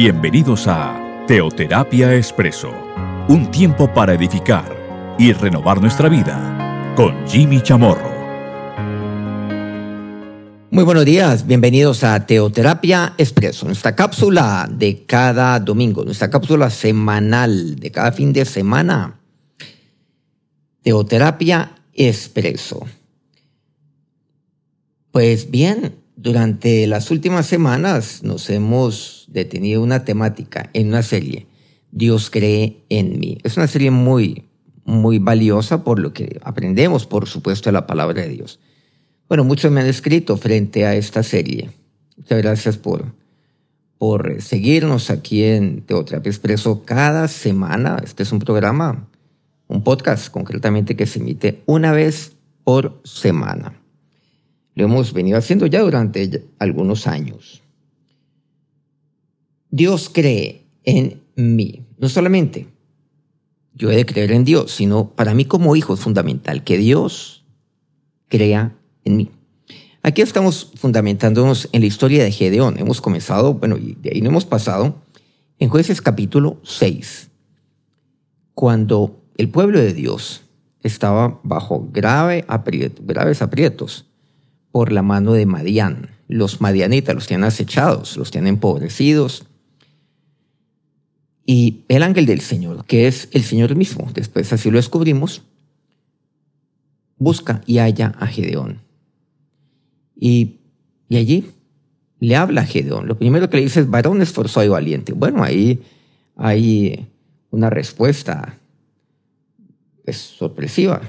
Bienvenidos a Teoterapia Expreso, un tiempo para edificar y renovar nuestra vida con Jimmy Chamorro. Muy buenos días, bienvenidos a Teoterapia Expreso, nuestra cápsula de cada domingo, nuestra cápsula semanal de cada fin de semana. Teoterapia Expreso. Pues bien, durante las últimas semanas nos hemos detenido una temática en una serie, Dios cree en mí. Es una serie muy, muy valiosa por lo que aprendemos, por supuesto, de la palabra de Dios. Bueno, muchos me han escrito frente a esta serie. Muchas gracias por, por seguirnos aquí en Teoterapia Expreso cada semana. Este es un programa, un podcast concretamente que se emite una vez por semana. Lo hemos venido haciendo ya durante algunos años. Dios cree en mí. No solamente yo he de creer en Dios, sino para mí como hijo es fundamental que Dios crea en mí. Aquí estamos fundamentándonos en la historia de Gedeón. Hemos comenzado, bueno, y de ahí no hemos pasado, en jueces capítulo 6, cuando el pueblo de Dios estaba bajo grave graves aprietos por la mano de Madián. Los madianitas los tienen acechados, los tienen empobrecidos. Y el ángel del Señor, que es el Señor mismo, después así lo descubrimos, busca y halla a Gedeón. Y, y allí le habla a Gedeón. Lo primero que le dice es, varón esforzado y valiente. Bueno, ahí hay una respuesta pues, sorpresiva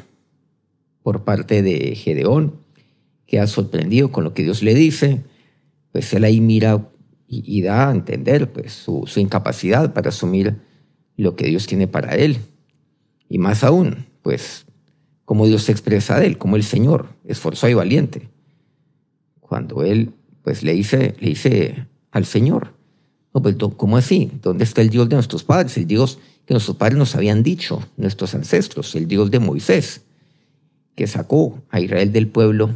por parte de Gedeón queda sorprendido con lo que Dios le dice, pues él ahí mira y, da a entender pues, su, incapacidad para asumir lo que Dios tiene para él. Y más aún, pues, cómo Dios se expresa de él, como el Señor, esforzado y valiente. Cuando él, pues, le dice, le dice al Señor, no, pues, ¿cómo así? ¿Dónde está el Dios de nuestros padres? El Dios que nuestros padres nos habían dicho, nuestros ancestros, el Dios de Moisés, que sacó a Israel del pueblo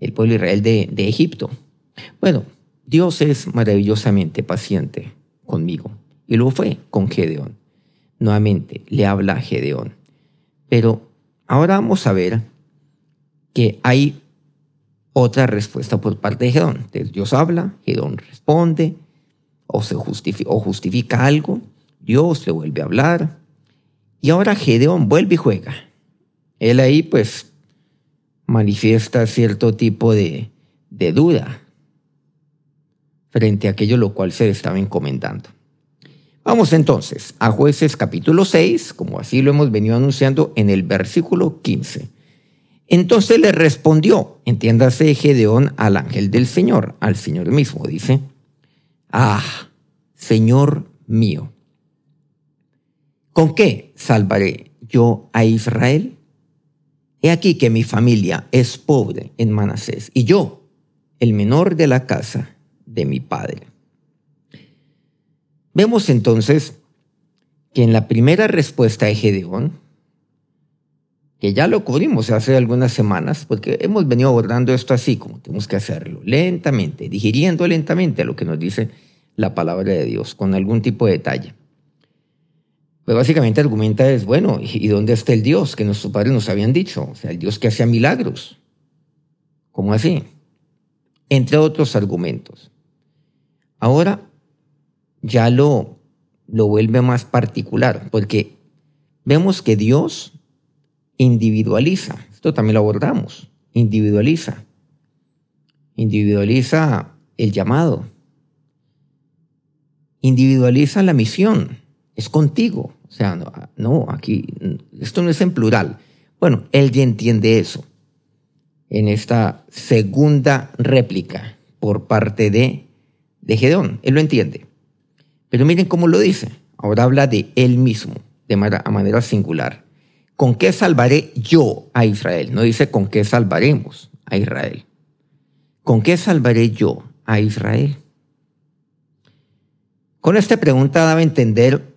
el pueblo Israel de, de Egipto. Bueno, Dios es maravillosamente paciente conmigo y lo fue con Gedeón. Nuevamente le habla a Gedeón. Pero ahora vamos a ver que hay otra respuesta por parte de Gedeón. Dios habla, Gedeón responde o, se justifica, o justifica algo, Dios le vuelve a hablar y ahora Gedeón vuelve y juega. Él ahí pues manifiesta cierto tipo de, de duda frente a aquello lo cual se estaba encomendando. Vamos entonces a jueces capítulo 6, como así lo hemos venido anunciando en el versículo 15. Entonces le respondió, entiéndase Gedeón al ángel del Señor, al Señor mismo, dice, Ah, Señor mío, ¿con qué salvaré yo a Israel? He aquí que mi familia es pobre en Manasés y yo, el menor de la casa de mi padre. Vemos entonces que en la primera respuesta de Gedeón, que ya lo cubrimos hace algunas semanas, porque hemos venido abordando esto así como tenemos que hacerlo, lentamente, digiriendo lentamente a lo que nos dice la palabra de Dios, con algún tipo de detalle. Pues básicamente argumenta es, bueno, ¿y dónde está el Dios que nuestros padres nos habían dicho? O sea, el Dios que hacía milagros. ¿Cómo así? Entre otros argumentos. Ahora ya lo, lo vuelve más particular, porque vemos que Dios individualiza. Esto también lo abordamos. Individualiza. Individualiza el llamado. Individualiza la misión. Es contigo. O sea, no, aquí, esto no es en plural. Bueno, él ya entiende eso en esta segunda réplica por parte de, de Gedeón. Él lo entiende. Pero miren cómo lo dice. Ahora habla de él mismo, de manera, singular. ¿Con qué salvaré yo a Israel? No dice con qué salvaremos a Israel. ¿Con qué salvaré yo a Israel? Con esta pregunta daba a entender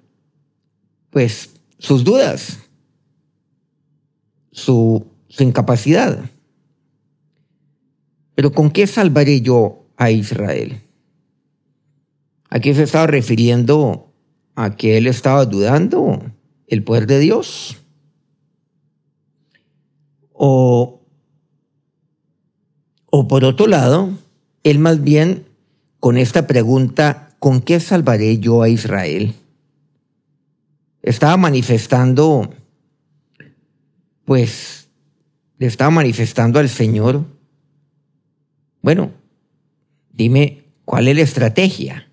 pues, sus dudas, su incapacidad. Pero ¿con qué salvaré yo a Israel? Aquí se estaba refiriendo a que él estaba dudando el poder de Dios. O, o por otro lado, él más bien con esta pregunta, ¿con qué salvaré yo a Israel? Estaba manifestando, pues, le estaba manifestando al Señor, bueno, dime, ¿cuál es la estrategia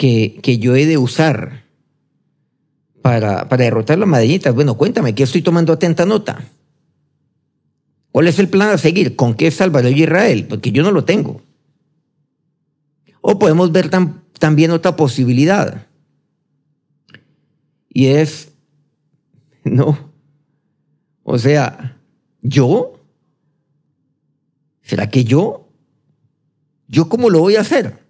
que, que yo he de usar para, para derrotar las madritas? Bueno, cuéntame, ¿qué estoy tomando atenta nota? ¿Cuál es el plan a seguir? ¿Con qué salvaré yo Israel? Porque yo no lo tengo. O podemos ver también otra posibilidad. Y es, no. O sea, ¿yo? ¿Será que yo? ¿Yo cómo lo voy a hacer?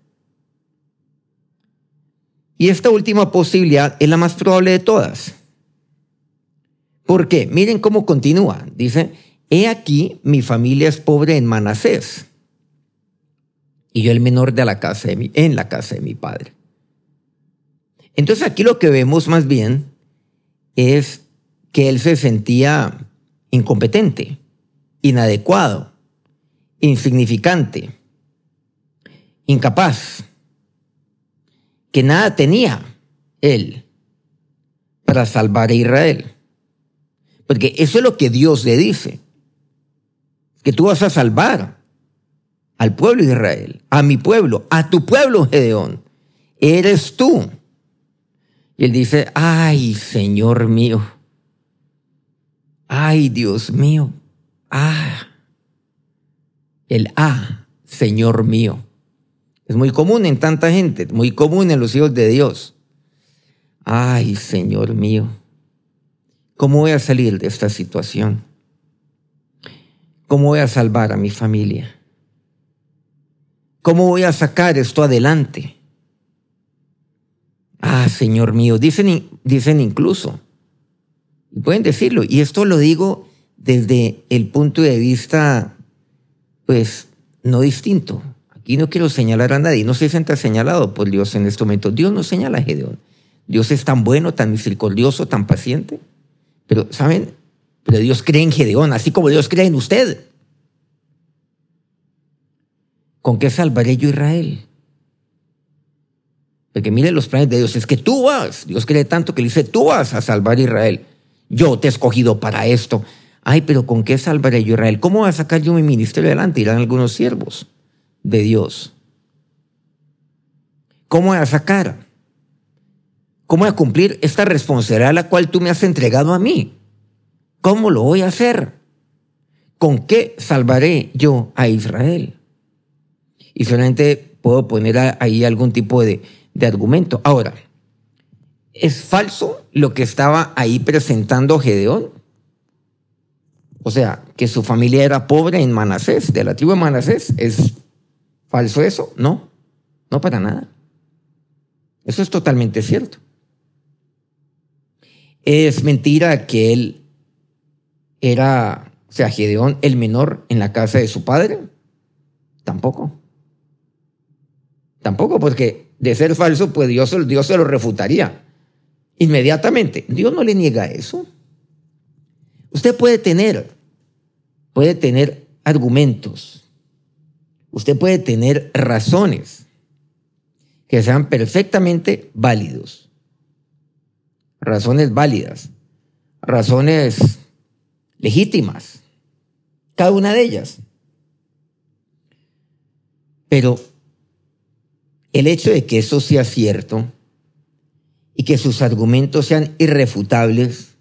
Y esta última posibilidad es la más probable de todas. ¿Por qué? Miren cómo continúa. Dice, he aquí mi familia es pobre en Manasés y yo el menor de la casa en la casa de mi padre. Entonces aquí lo que vemos más bien es que él se sentía incompetente, inadecuado, insignificante, incapaz, que nada tenía él para salvar a Israel. Porque eso es lo que Dios le dice, que tú vas a salvar al pueblo de Israel, a mi pueblo, a tu pueblo, Gedeón. Eres tú. Y él dice, ay, Señor mío. Ay, Dios mío. Ah. El ah, Señor mío. Es muy común en tanta gente, muy común en los hijos de Dios. Ay, Señor mío. ¿Cómo voy a salir de esta situación? ¿Cómo voy a salvar a mi familia? ¿Cómo voy a sacar esto adelante? Ah, Señor mío, dicen, dicen incluso, pueden decirlo, y esto lo digo desde el punto de vista, pues, no distinto. Aquí no quiero señalar a nadie, no se sienta señalado por Dios en este momento. Dios no señala a Gedeón. Dios es tan bueno, tan misericordioso, tan paciente. Pero, ¿saben? Pero Dios cree en Gedeón, así como Dios cree en usted. ¿Con qué salvaré yo Israel? Porque mire los planes de Dios, es que tú vas, Dios cree tanto que le dice, tú vas a salvar a Israel. Yo te he escogido para esto. Ay, pero ¿con qué salvaré yo Israel? ¿Cómo voy a sacar yo mi ministerio adelante? Irán algunos siervos de Dios. ¿Cómo voy a sacar? ¿Cómo voy a cumplir esta responsabilidad a la cual tú me has entregado a mí? ¿Cómo lo voy a hacer? ¿Con qué salvaré yo a Israel? y solamente puedo poner ahí algún tipo de, de argumento. Ahora, ¿es falso lo que estaba ahí presentando Gedeón? O sea, que su familia era pobre en Manasés, de la tribu de Manasés. ¿Es falso eso? No, no para nada. Eso es totalmente cierto. Es mentira que él era, o sea, Gedeón el menor en la casa de su padre. Tampoco. Tampoco, porque de ser falso, pues Dios, Dios se lo refutaría inmediatamente. Dios no le niega eso. Usted puede tener, puede tener argumentos, usted puede tener razones que sean perfectamente válidos, razones válidas, razones legítimas, cada una de ellas. Pero el hecho de que eso sea cierto y que sus argumentos sean irrefutables,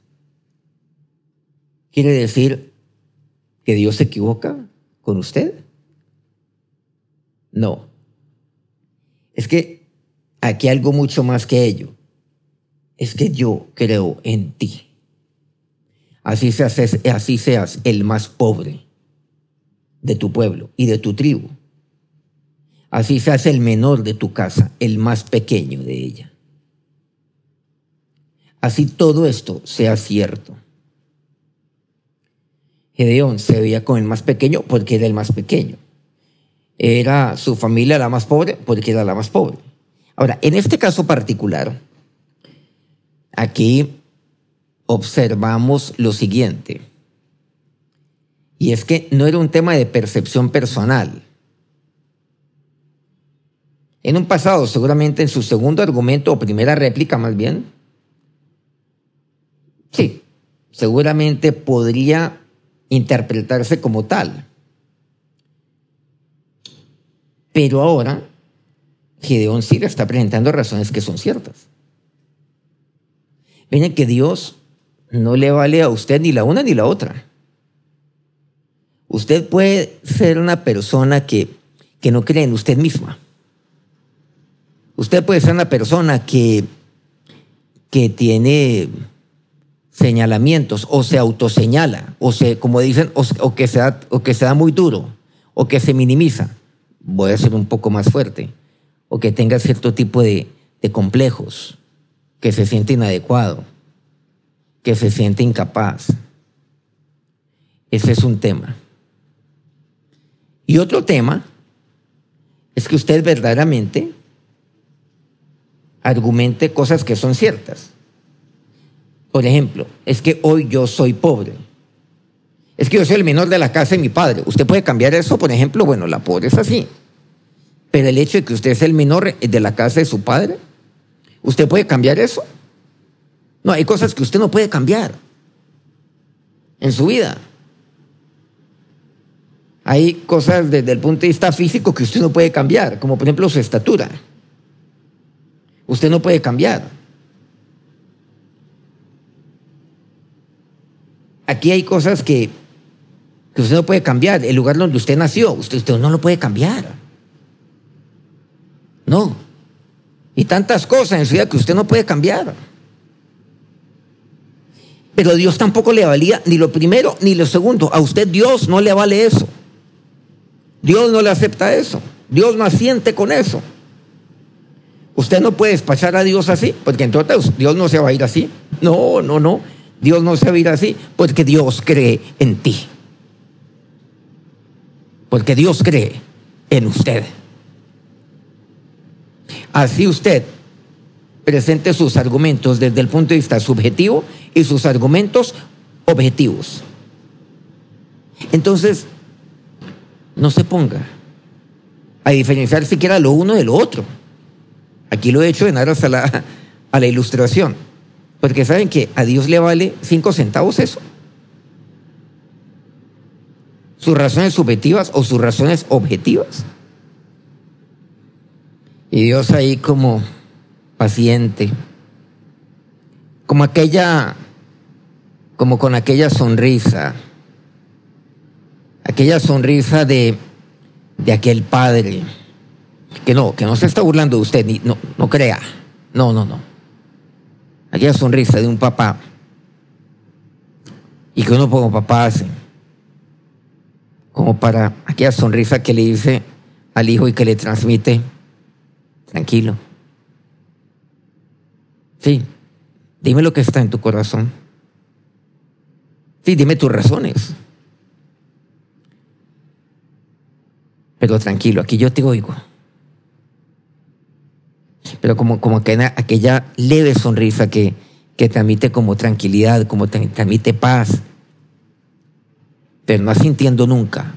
quiere decir que Dios se equivoca con usted. No. Es que aquí algo mucho más que ello. Es que yo creo en ti. Así seas, así seas el más pobre de tu pueblo y de tu tribu Así se hace el menor de tu casa, el más pequeño de ella. Así todo esto sea cierto. Gedeón se veía con el más pequeño porque era el más pequeño. Era su familia la más pobre porque era la más pobre. Ahora, en este caso particular, aquí observamos lo siguiente, y es que no era un tema de percepción personal. En un pasado, seguramente en su segundo argumento o primera réplica más bien, sí, seguramente podría interpretarse como tal. Pero ahora, Gedeón sí le está presentando razones que son ciertas. Miren que Dios no le vale a usted ni la una ni la otra. Usted puede ser una persona que, que no cree en usted misma. Usted puede ser una persona que, que tiene señalamientos o se autoseñala o se, como dicen, o, que se da, o que se da muy duro o que se minimiza. Voy a ser un poco más fuerte. O que tenga cierto tipo de, complejos, que se siente inadecuado, que se siente incapaz. Ese es un tema. Y otro tema es que usted verdaderamente argumente cosas que son ciertas. Por ejemplo, es que hoy yo soy pobre. Es que yo soy el menor de la casa de mi padre. ¿Usted puede cambiar eso? Por ejemplo, bueno, la pobre es así. Pero el hecho de que usted es el menor de la casa de su padre, ¿usted puede cambiar eso? No, hay cosas que usted no puede cambiar en su vida. Hay cosas desde el punto de vista físico que usted no puede cambiar, como por ejemplo su estatura. Usted no puede cambiar. Aquí hay cosas que, usted no puede cambiar. El lugar donde usted nació, usted, usted no lo puede cambiar. No. Y tantas cosas en su vida que usted no puede cambiar. Pero Dios tampoco le valía ni lo primero ni lo segundo. A usted Dios no le vale eso. Dios no le acepta eso. Dios no asiente con eso. Usted no puede despachar a Dios así, porque entonces Dios no se va a ir así. No, no, no. Dios no se va a ir así porque Dios cree en ti. Porque Dios cree en usted. Así usted presente sus argumentos desde el punto de vista subjetivo y sus argumentos objetivos. Entonces, no se ponga a diferenciar siquiera lo uno de lo otro. Aquí lo he hecho en aras a la, a la ilustración. Porque saben que a Dios le vale cinco centavos eso. Sus razones subjetivas o sus razones objetivas. Y Dios ahí como paciente, como aquella, como con aquella sonrisa, aquella sonrisa de, de aquel padre, que no, que no se está burlando de usted, ni, no, no crea, no, no, no. Aquella sonrisa de un papá. Y que uno como papá hace, como para aquella sonrisa que le dice al hijo y que le transmite, tranquilo. Sí, dime lo que está en tu corazón. Sí, dime tus razones. Pero tranquilo, aquí yo te oigo pero como, como aquella, leve sonrisa que, que transmite como tranquilidad, como transmite paz, no sintiendo nunca,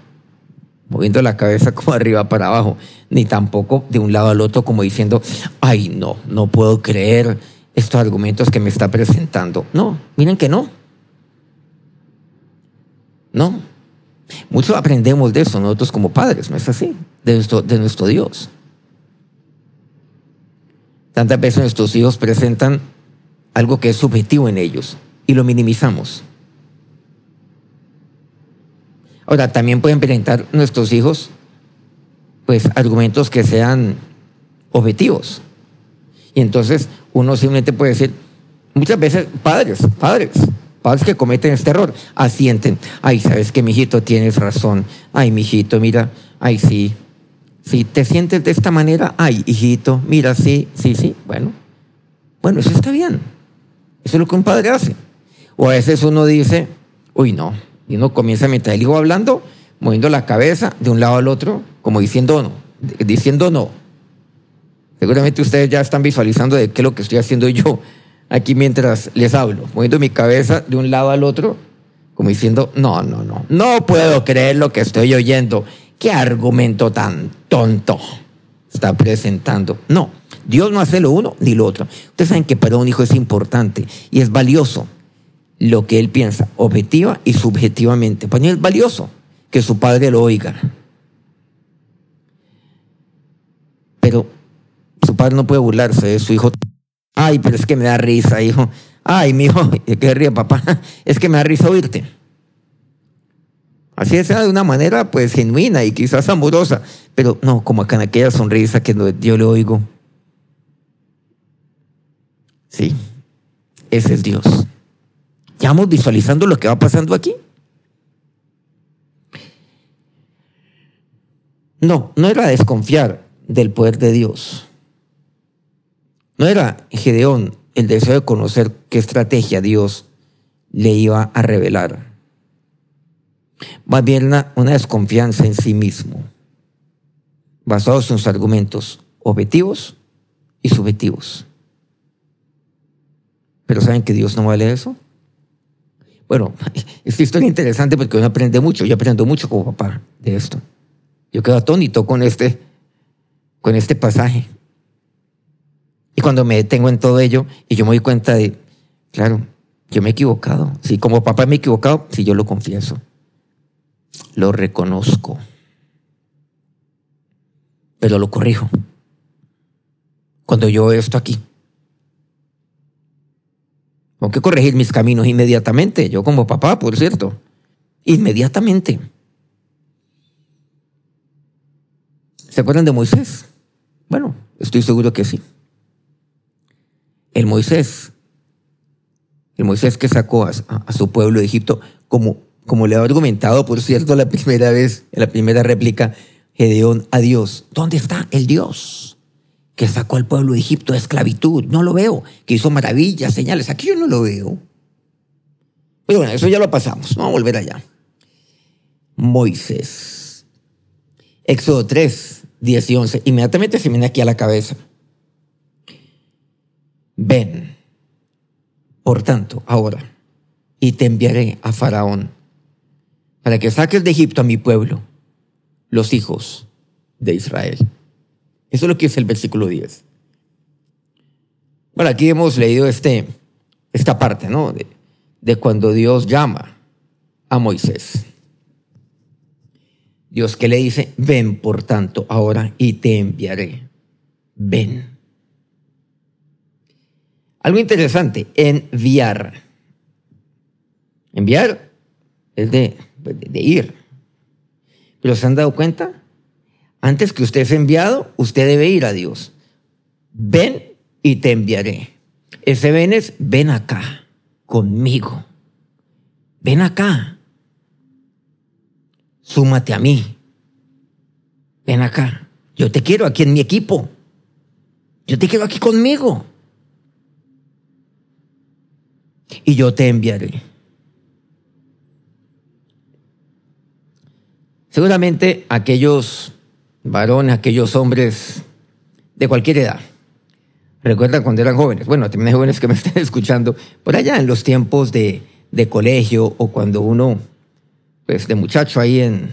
moviendo la cabeza como arriba para abajo, ni tampoco de un lado al otro como diciendo, ay no, no puedo creer estos argumentos que me está presentando. No, miren que no. No. Mucho aprendemos de eso nosotros como padres, ¿no es así? De nuestro, de nuestro Dios. Tantas veces nuestros hijos presentan algo que es subjetivo en ellos y lo minimizamos. Ahora, también pueden presentar nuestros hijos pues argumentos que sean objetivos. Y entonces uno simplemente puede decir, muchas veces padres, padres, padres que cometen este error, asienten, ay, sabes que mi hijito tienes razón, ay, mi hijito, mira, ay, sí, si te sientes de esta manera, ay, hijito, mira, sí, sí, sí, bueno, bueno, eso está bien. Eso es lo que un padre hace. O a veces uno dice, uy, no, y uno comienza mientras el hijo hablando, moviendo la cabeza de un lado al otro, como diciendo no, diciendo no. Seguramente ustedes ya están visualizando de qué es lo que estoy haciendo yo aquí mientras les hablo, moviendo mi cabeza de un lado al otro, como diciendo, no, no, no, no puedo creer lo que estoy oyendo. ¿Qué argumento tan tonto está presentando? No, Dios no hace lo uno ni lo otro. Ustedes saben que para un hijo es importante y es valioso lo que él piensa, objetiva y subjetivamente. Para mí es valioso que su padre lo oiga. Pero su padre no puede burlarse de su hijo. Ay, pero es que me da risa, hijo. Ay, mi hijo, ¿qué ríe papá? Es que me da risa oírte. Así sea de una manera pues genuina y quizás amorosa, pero no, como acá en aquella sonrisa que yo le oigo. Sí, ese es Dios. ¿Ya vamos visualizando lo que va pasando aquí? No, no era desconfiar del poder de Dios. No era Gedeón el deseo de conocer qué estrategia Dios le iba a revelar. Más bien una, una desconfianza en sí mismo, basados en sus argumentos objetivos y subjetivos. Pero ¿saben que Dios no vale eso? Bueno, esta historia es interesante porque uno aprende mucho. Yo aprendo mucho como papá de esto. Yo quedo atónito con este, con este pasaje. Y cuando me detengo en todo ello y yo me doy cuenta de, claro, yo me he equivocado. Si como papá me he equivocado, si yo lo confieso. Lo reconozco. Pero lo corrijo. Cuando yo veo esto aquí. Tengo que corregir mis caminos inmediatamente. Yo como papá, por cierto. Inmediatamente. ¿Se acuerdan de Moisés? Bueno, estoy seguro que sí. El Moisés, el Moisés que sacó a, su pueblo de Egipto, como, como le ha argumentado, por cierto, la primera vez, en la primera réplica, Gedeón a Dios. ¿Dónde está el Dios que sacó al pueblo de Egipto de esclavitud? No lo veo. Que hizo maravillas, señales. Aquí yo no lo veo. Pero bueno, eso ya lo pasamos. Vamos a volver allá. Moisés. Éxodo 3, 10 y 11. Inmediatamente se viene aquí a la cabeza. Ven, por tanto, ahora, y te enviaré a Faraón para que saques de Egipto a mi pueblo, los hijos de Israel. Eso es lo que es el versículo 10. Bueno, aquí hemos leído este, esta parte, ¿no? De, de cuando Dios llama a Moisés. Dios que le dice, ven por tanto ahora y te enviaré. Ven. Algo interesante, enviar. Enviar es de, de, ir. Pero ¿se han dado cuenta? Antes que usted es enviado, usted debe ir a Dios. Ven y te enviaré. Ese ven es, ven acá, conmigo. Ven acá. Súmate a mí. Ven acá. Yo te quiero aquí en mi equipo. Yo te quiero aquí conmigo y yo te enviaré. Seguramente aquellos varones, aquellos hombres de cualquier edad, recuerdan cuando eran jóvenes, bueno, también hay jóvenes que me están escuchando, por allá en los tiempos de, de colegio o cuando uno, pues de muchacho ahí en,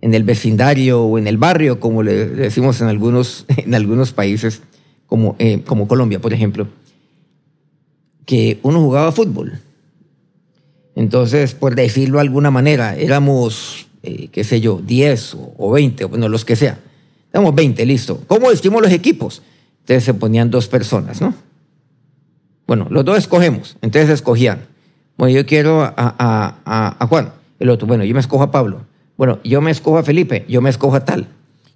en el vecindario o en el barrio, como le decimos en algunos, en algunos países, como, eh, como Colombia, por ejemplo que uno jugaba fútbol. Entonces, por decirlo de alguna manera, éramos, eh, qué sé yo, 10 o 20, bueno, los que sea. Éramos 20, listo. ¿Cómo vestimos los equipos? Entonces se ponían dos personas, ¿no? Bueno, los dos escogemos. Entonces escogían. Bueno, yo quiero a, a, a, Juan. El otro, bueno, yo me escojo a Pablo. Bueno, yo me escojo a Felipe. Yo me escojo a tal.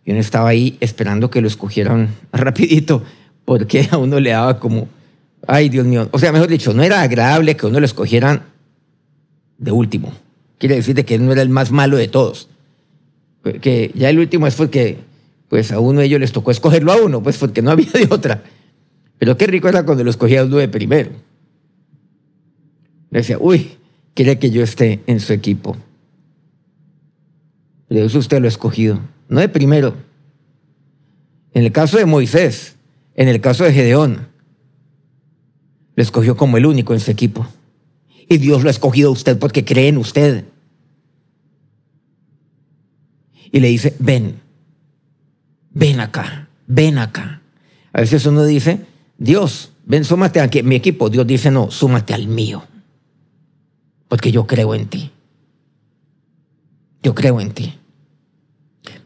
Yo no estaba ahí esperando que lo escogieran rapidito porque a uno le daba como Ay, Dios mío. O sea, mejor dicho, no era agradable que uno lo escogieran de último. Quiere decir que no era el más malo de todos. Que ya el último es porque pues a uno de ellos les tocó escogerlo a uno, pues porque no había de otra. Pero qué rico era cuando lo escogía uno de primero. Le decía, uy, quiere que yo esté en su equipo. Pero eso usted lo ha escogido, no de primero. En el caso de Moisés, en el caso de Gedeón, lo escogió como el único en su equipo. Y Dios lo ha escogido a usted porque cree en usted. Y le dice, ven, ven acá, ven acá. A veces uno dice, Dios, ven, súmate a mi equipo. Dios dice, no, súmate al mío. Porque yo creo en ti. Yo creo en ti.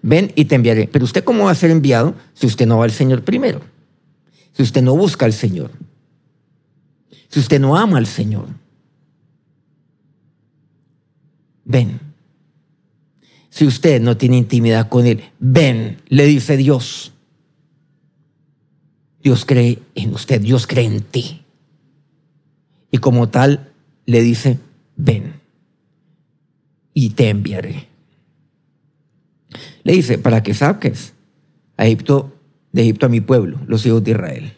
Ven y te enviaré. Pero usted cómo va a ser enviado si usted no va al Señor primero. Si usted no busca al Señor. Si usted no ama al Señor. Ven. Si usted no tiene intimidad con Él, ven, le dice Dios. Dios cree en usted, Dios cree en ti. Y como tal, le dice, ven y te enviaré. Le dice, para que saques a Egipto, de Egipto a mi pueblo, los hijos de Israel.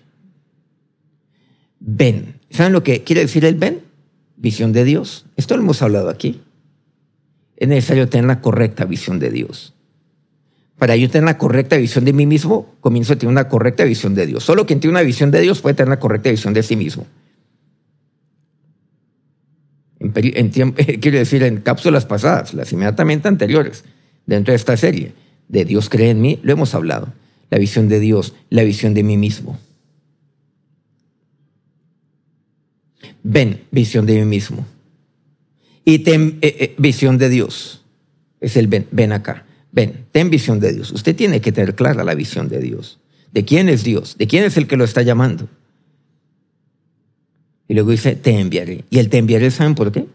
Ven. ¿Saben lo que quiere decir el ven? Visión de Dios. Esto lo hemos hablado aquí. Es necesario tener la correcta visión de Dios. Para yo tener la correcta visión de mí mismo, comienzo a tener una correcta visión de Dios. Solo quien tiene una visión de Dios puede tener la correcta visión de sí mismo. En, quiero decir, en cápsulas pasadas, las inmediatamente anteriores, dentro de esta serie, de Dios cree en mí, lo hemos hablado. La visión de Dios, la visión de mí mismo. Ven, visión de mí mismo. Y ten eh, eh, visión de Dios. Es el ven, ven acá. Ven, ten visión de Dios. Usted tiene que tener clara la visión de Dios. ¿De quién es Dios? ¿De quién es el que lo está llamando? Y luego dice, te enviaré. Y el te enviaré, ¿saben por qué?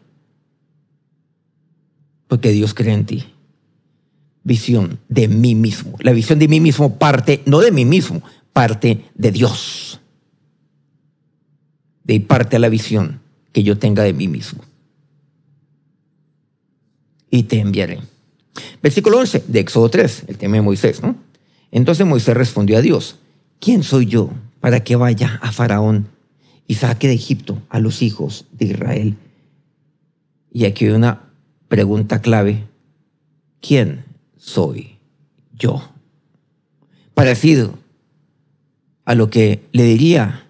Porque Dios cree en ti. Visión de mí mismo. La visión de mí mismo parte, no de mí mismo, parte de Dios. De ahí parte la visión que yo tenga de mí mismo. Y te enviaré. Versículo 11 de Éxodo 3, el tema de Moisés, ¿no? Entonces Moisés respondió a Dios, ¿quién soy yo para que vaya a Faraón y saque de Egipto a los hijos de Israel? Y aquí hay una pregunta clave. ¿Quién soy yo? Parecido a lo que le diría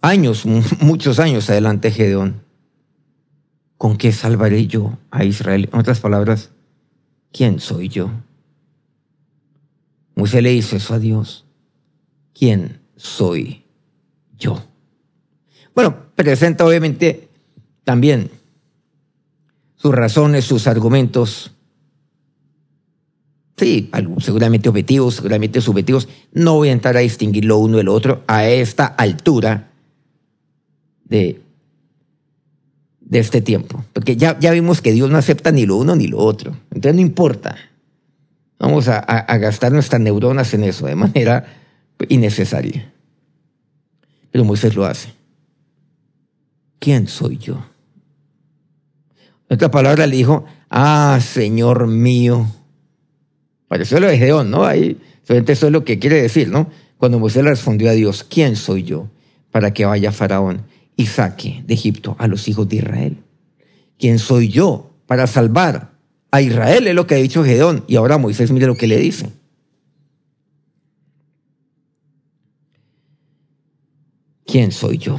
años, muchos años adelante Gedeón. ¿Con qué salvaré yo a Israel? En otras palabras, ¿quién soy yo? Moisés le hizo eso a Dios. ¿Quién soy yo? Bueno, presenta obviamente también sus razones, sus argumentos. Sí, seguramente objetivos, seguramente subjetivos. No voy a entrar a distinguir lo uno del otro a esta altura de de este tiempo. Porque ya, ya vimos que Dios no acepta ni lo uno ni lo otro. Entonces no importa. Vamos a, gastar nuestras neuronas en eso de manera innecesaria. Pero Moisés lo hace. ¿Quién soy yo? Otra palabra le dijo, ah, Señor mío. Pareció lo de Gedeón, ¿no? Ahí, solamente eso es lo que quiere decir, ¿no? Cuando Moisés le respondió a Dios, ¿quién soy yo para que vaya Faraón y saque de Egipto a los hijos de Israel. ¿Quién soy yo para salvar a Israel? Es lo que ha dicho Gedeón. Y ahora Moisés mire lo que le dice. ¿Quién soy yo?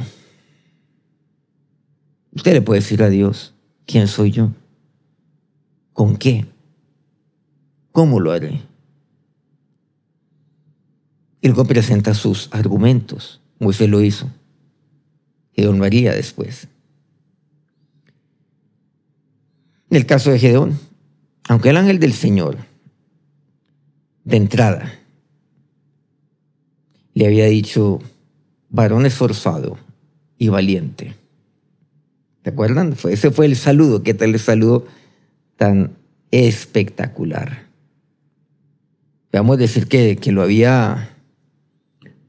Usted le puede decir a Dios, ¿quién soy yo? ¿Con qué? ¿Cómo lo haré? Y luego presenta sus argumentos. Moisés lo hizo. Gedeón lo haría después. En el caso de Gedeón, aunque el ángel del Señor, de entrada, le había dicho, varón esforzado y valiente. ¿Te acuerdan? ese fue el saludo. ¿Qué tal el saludo tan espectacular? A decir que, lo había,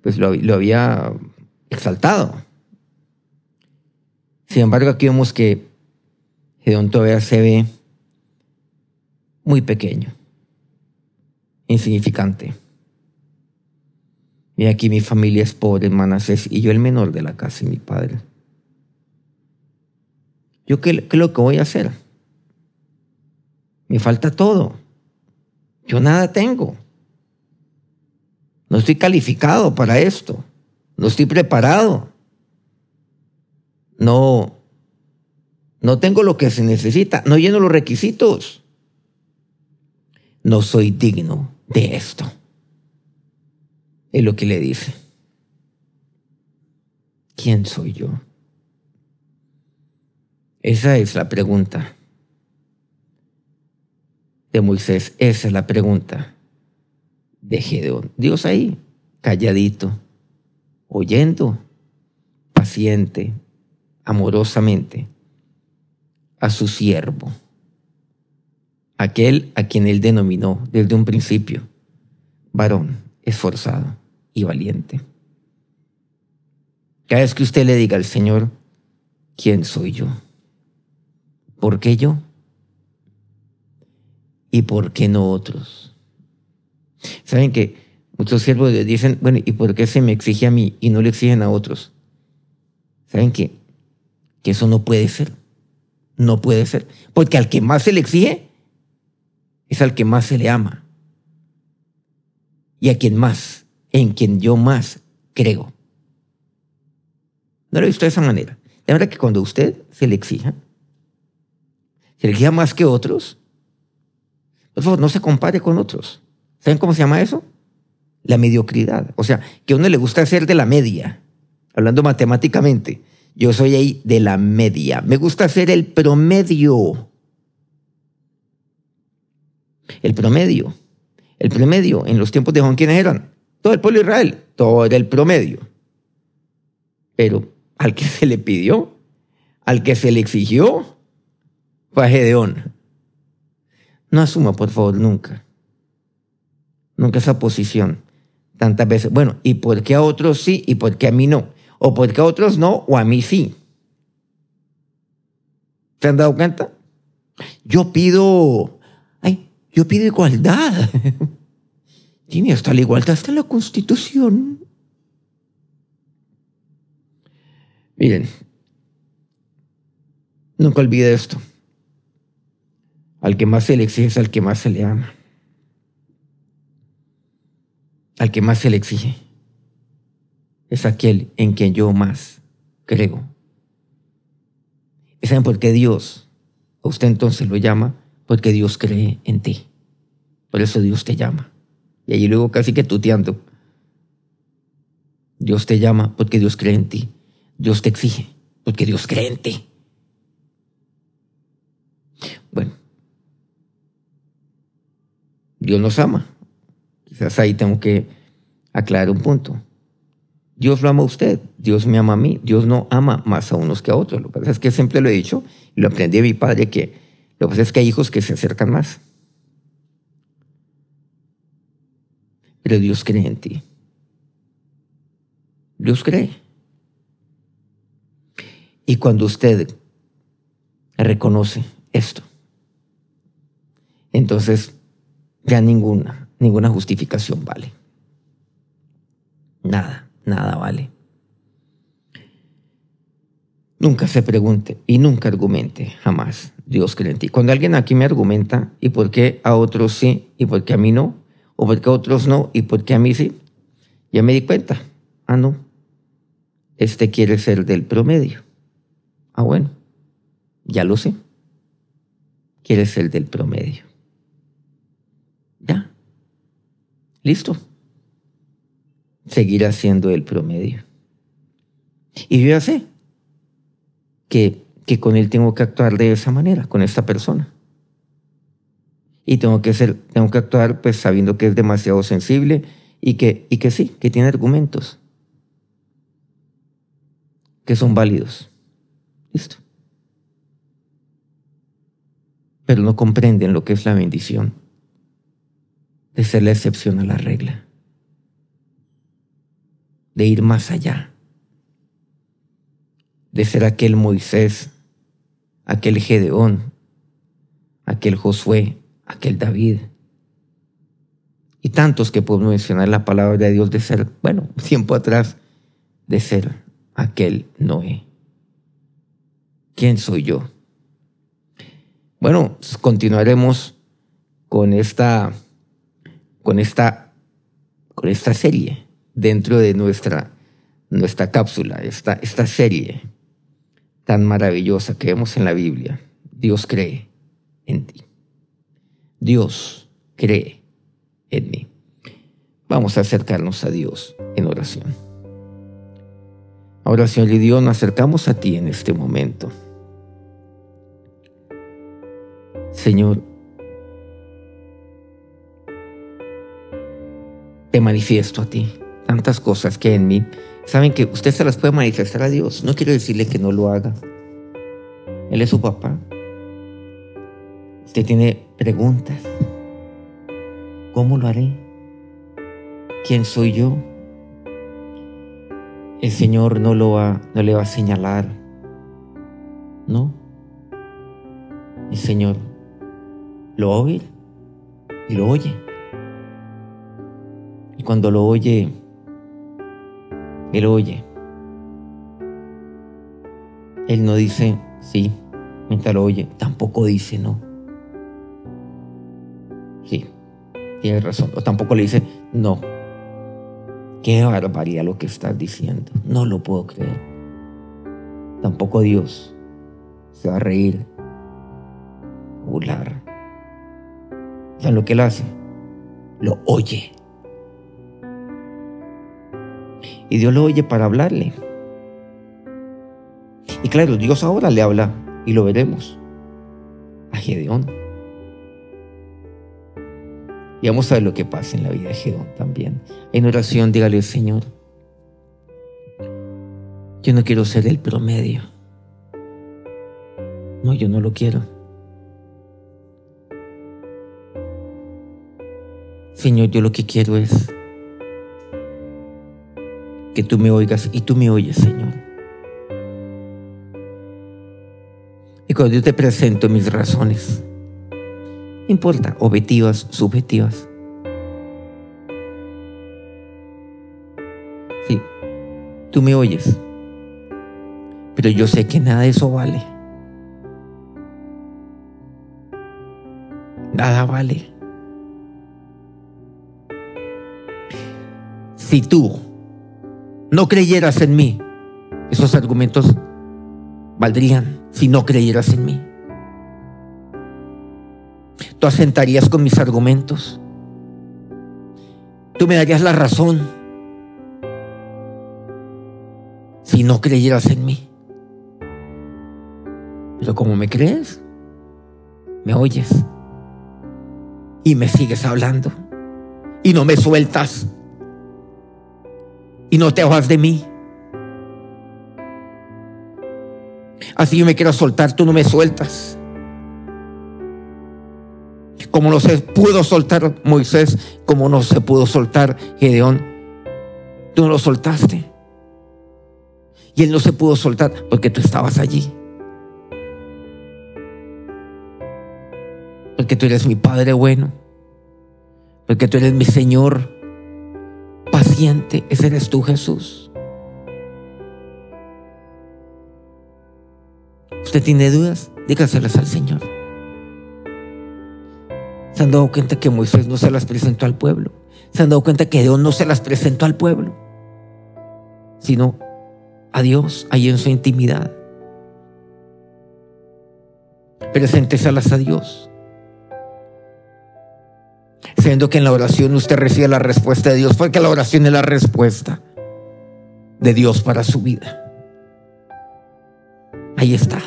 pues lo, lo había exaltado. Sin embargo, aquí vemos que Gedeón todavía se ve muy pequeño, insignificante. Y aquí mi familia es pobre, Manasés, y yo el menor de la casa y mi padre. ¿Yo qué, qué es lo que voy a hacer? Me falta todo. Yo nada tengo. No estoy calificado para esto. No estoy preparado. No, no tengo lo que se necesita. No lleno los requisitos. No soy digno de esto. Es lo que le dice. ¿Quién soy yo? Esa es la pregunta de Moisés. Esa es la pregunta de Gedeón. Dios ahí, calladito, oyendo, paciente, amorosamente a su siervo, aquel a quien él denominó desde un principio varón, esforzado y valiente. Cada vez que usted le diga al Señor, ¿quién soy yo? ¿Por qué yo? ¿Y por qué no otros? Saben que muchos siervos dicen, bueno, ¿y por qué se me exige a mí y no le exigen a otros? ¿Saben qué? Que eso no puede ser. No puede ser. Porque al que más se le exige es al que más se le ama. Y a quien más, en quien yo más creo. No lo he visto de esa manera. De manera que cuando usted se le exija, se le exija más que otros, por favor, no se compare con otros. ¿Saben cómo se llama eso? La mediocridad. O sea, que a uno le gusta ser de la media, hablando matemáticamente. Yo soy ahí de la media. Me gusta ser el promedio. El promedio. El promedio en los tiempos de Juan, ¿quiénes eran? Todo el pueblo de Israel. Todo era el promedio. Pero al que se le pidió, al que se le exigió, fue a Gedeón. No asuma, por favor, nunca. Nunca esa posición. Tantas veces. Bueno, ¿y por qué a otros sí y por qué a mí no? O por qué a otros no o a mí sí. ¿Se han dado cuenta? Yo pido, ay, yo pido igualdad. Tiene hasta la igualdad, hasta la constitución. Miren, nunca olvide esto. Al que más se le exige es al que más se le ama. Al que más se le exige es aquel en quien yo más creo. ¿Y saben por qué Dios, a usted entonces lo llama? Porque Dios cree en ti. Por eso Dios te llama. Y allí luego casi que tuteando. Dios te llama porque Dios cree en ti. Dios te exige porque Dios cree en ti. Bueno, Dios nos ama. Quizás ahí tengo que aclarar un punto. Dios lo ama a usted, Dios me ama a mí, Dios no ama más a unos que a otros. Lo que pasa es que siempre lo he dicho y lo aprendí de mi padre que lo que pasa es que hay hijos que se acercan más. Pero Dios cree en ti. Dios cree. Y cuando usted reconoce esto, entonces ya ninguna, ninguna justificación vale. Nada nada vale. Nunca se pregunte y nunca argumente, jamás. Dios cree en ti. Cuando alguien aquí me argumenta, ¿y por qué a otros sí y por qué a mí no? ¿O por qué a otros no y por qué a mí sí? Ya me di cuenta. Ah, no. Este quiere ser del promedio. Ah, bueno. Ya lo sé. Quiere ser del promedio. Ya. Listo seguirá siendo el promedio. Y yo ya sé que, que con él tengo que actuar de esa manera, con esta persona. Y tengo que, ser, tengo que actuar pues sabiendo que es demasiado sensible y que, y que sí, que tiene argumentos que son válidos. Listo. Pero no comprenden lo que es la bendición de ser la excepción a la regla de ir más allá, de ser aquel Moisés, aquel Gedeón, aquel Josué, aquel David, y tantos que podemos mencionar la palabra de Dios de ser, bueno, tiempo atrás, de ser aquel Noé. ¿Quién soy yo? Bueno, continuaremos con esta, con esta, con esta serie dentro de nuestra, nuestra cápsula, esta, esta serie tan maravillosa que vemos en la Biblia. Dios cree en ti. Dios cree en mí. Vamos a acercarnos a Dios en oración. Ahora, Señor y Dios, nos acercamos a ti en este momento. Señor, te manifiesto a ti tantas cosas que en mí. Saben que usted se las puede manifestar a Dios. No quiero decirle que no lo haga. Él es su papá. Usted tiene preguntas. ¿Cómo lo haré? ¿Quién soy yo? El Señor no, lo va, no le va a señalar. No. El Señor lo oye y lo oye. Y cuando lo oye, Él oye. Él no dice sí mientras lo oye, tampoco dice no. Sí, tiene razón. O tampoco le dice no. Qué barbaridad lo que estás diciendo. No lo puedo creer. Tampoco Dios se va a reír, burlar ¿Saben lo que él hace? Lo oye. Y Dios lo oye para hablarle. Y claro, Dios ahora le habla, y lo veremos, a Gedeón. Y vamos a ver lo que pasa en la vida de Gedeón también. En oración, dígale, Señor, yo no quiero ser el promedio. No, yo no lo quiero. Señor, yo lo que quiero es que tú me oigas y tú me oyes, Señor. Y cuando yo te presento mis razones, no importa, objetivas, subjetivas. Sí, tú me oyes, pero yo sé que nada de eso vale. Nada vale. si tú no creyeras en mí, esos argumentos valdrían si no creyeras en mí. Tú asentarías con mis argumentos. Tú me darías la razón si no creyeras en mí. Pero como me crees, me oyes y me sigues hablando y no me sueltas y no te vas de mí. Así yo me quiero soltar, tú no me sueltas. Como no se pudo soltar Moisés, como no se pudo soltar Gedeón, tú no lo soltaste. Y él no se pudo soltar porque tú estabas allí. Porque tú eres mi Padre bueno. Porque tú eres mi Señor paciente, ese eres tú, Jesús. ¿Usted tiene dudas? Dígaselas al Señor. ¿Se han dado cuenta que Moisés no se las presentó al pueblo? ¿Se han dado cuenta que Dios no se las presentó al pueblo? Sino a Dios, ahí en su intimidad. Presénteselas a Dios sabiendo que en la oración usted recibe la respuesta de Dios, porque la oración es la respuesta de Dios para su vida. Ahí está.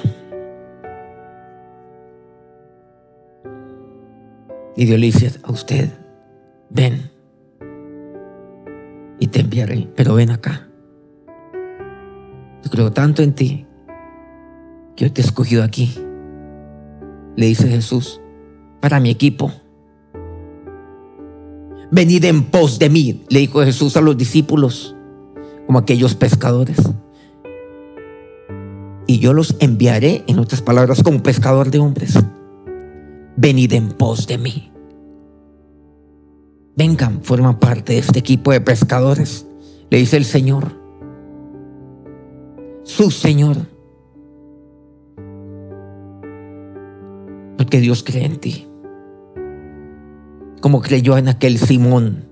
Y Dios le dice a usted, ven y te enviaré, pero ven acá. Yo creo tanto en ti que yo te he escogido aquí. Le dice Jesús, para mi equipo Venid en pos de mí, le dijo Jesús a los discípulos, como aquellos pescadores. Y yo los enviaré, en otras palabras, como pescador de hombres. Venid en pos de mí. Vengan, forman parte de este equipo de pescadores, le dice el Señor. Su Señor. Porque Dios cree en ti. Como creyó en aquel Simón,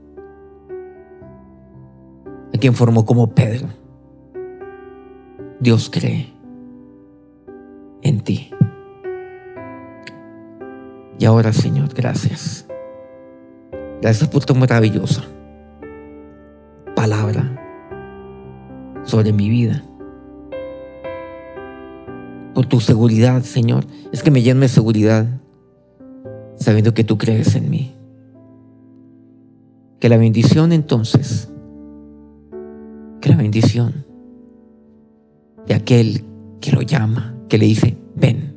a quien formó como Pedro. Dios cree en ti. Y ahora, Señor, gracias. Gracias por tu maravillosa palabra sobre mi vida. Por tu seguridad, Señor. Es que me lleno de seguridad sabiendo que tú crees en mí. Que la bendición entonces, que la bendición de aquel que lo llama, que le dice, ven,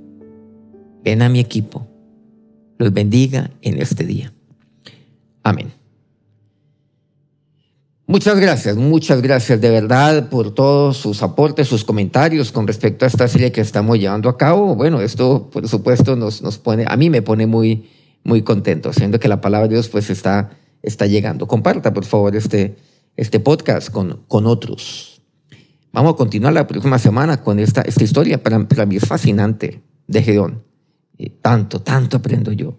ven a mi equipo, los bendiga en este día. Amén. Muchas gracias, muchas gracias de verdad por todos sus aportes, sus comentarios con respecto a esta serie que estamos llevando a cabo. Bueno, esto por supuesto nos, nos pone, a mí me pone muy, muy contento, siendo que la palabra de Dios pues está, está llegando. Comparta por favor este, este podcast con, con otros. Vamos a continuar la próxima semana con esta, esta historia. Para, para mí es fascinante de Gedeón. tanto, tanto aprendo yo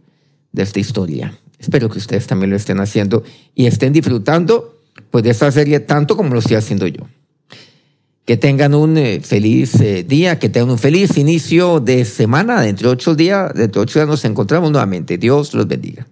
de esta historia. Espero que ustedes también lo estén haciendo y estén disfrutando pues, de esta serie tanto como lo estoy haciendo yo. Que tengan un eh, feliz eh, día, que tengan un feliz inicio de semana. Dentro de ocho días, dentro de ocho días nos encontramos nuevamente. Dios los bendiga.